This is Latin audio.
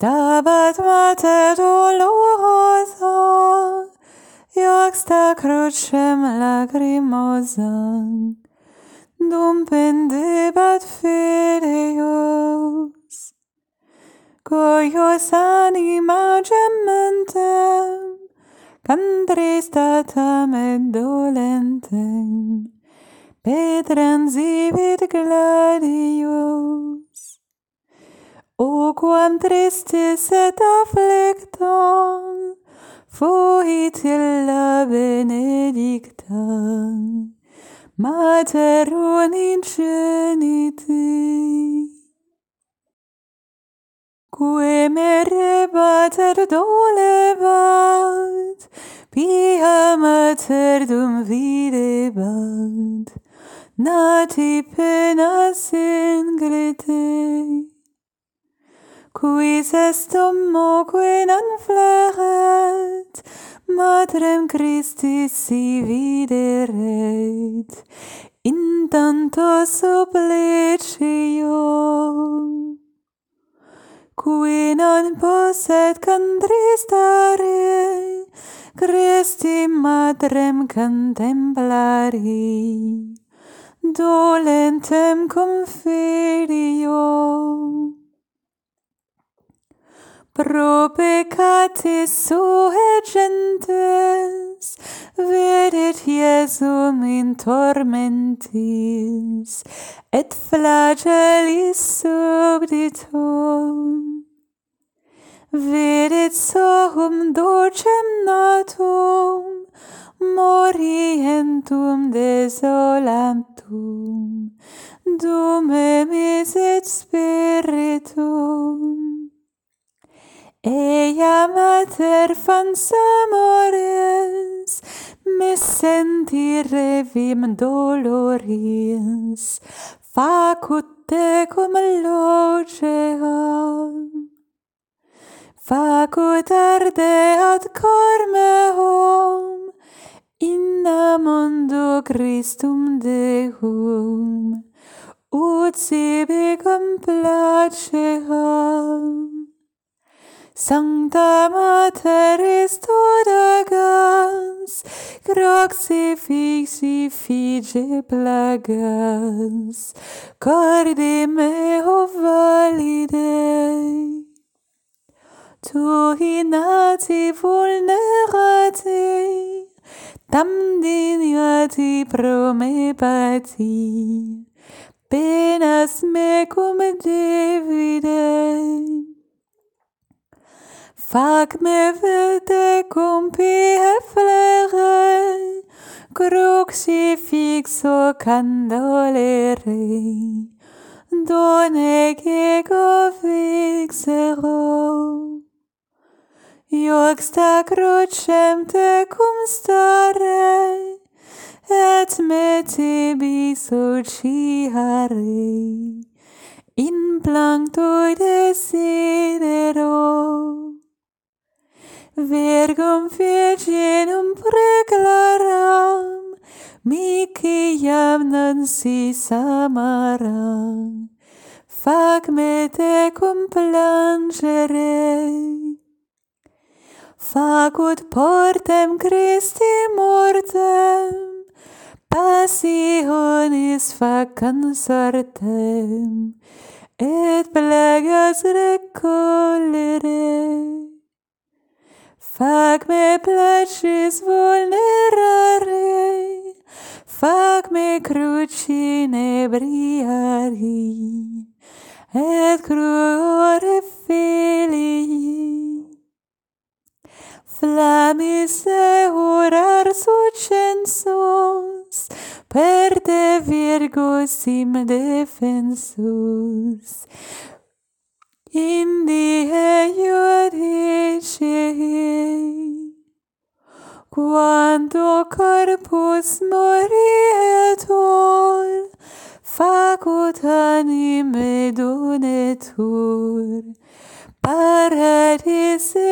Dabat mater dolorosa, iuxta crucem lacrimosa, dum pendebat filius. Cuius anima gementem, Cantristatam et dolentem, petrem zivit gladius. O quam tristis et afflictum fuit illa benedicta Mater unigeniti Quae merebat et dolebat Pia mater dum videbat. Nati penas ingrete quis est homoque non fleret, matrem Christi si videret, in tanto supplicio. Qui non posset contristare, Christi matrem contemplari, dolentem cum filio pro peccatis sue gentes, vedet Iesum in tormentis, et flagellis subditum. Vedet sohum docem natum, morientum desolantum, dum emis et spiritum. Ella mater fans amores, me senti revim doloris, facut tecum loceam. Facut arde ad cor meum, in mondo Christum Deum, ut sibi complaceham. Sancta Materis Todagans, Crucifixi fige plagans, Corde meo validei. Tu inati vulnerati, Damniniati pro me pati, Penas me cum devide, Fac me vete cum pie flere, crucifixo candolerei, done ego vixero. Iuxta crucem te cum stare, et me tibi suciarei, in plancto desidero virgum virginum preclaram, miciam nansis samaram, fac me tecum plangere. Facut portem Christi mortem, passionis facans artem, et plegas record, Fac me placis vulnerare, fac me crucine briari, et cruore filii. Flamis eurar sucensus, per te virgo sim defensus, in quando corpus morietur, facut anime donetur, paradise